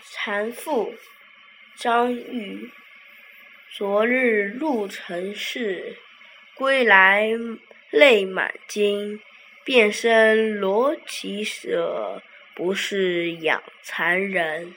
蚕妇张玉，昨日入城市，归来泪满巾。遍身罗绮舍，不是养蚕人。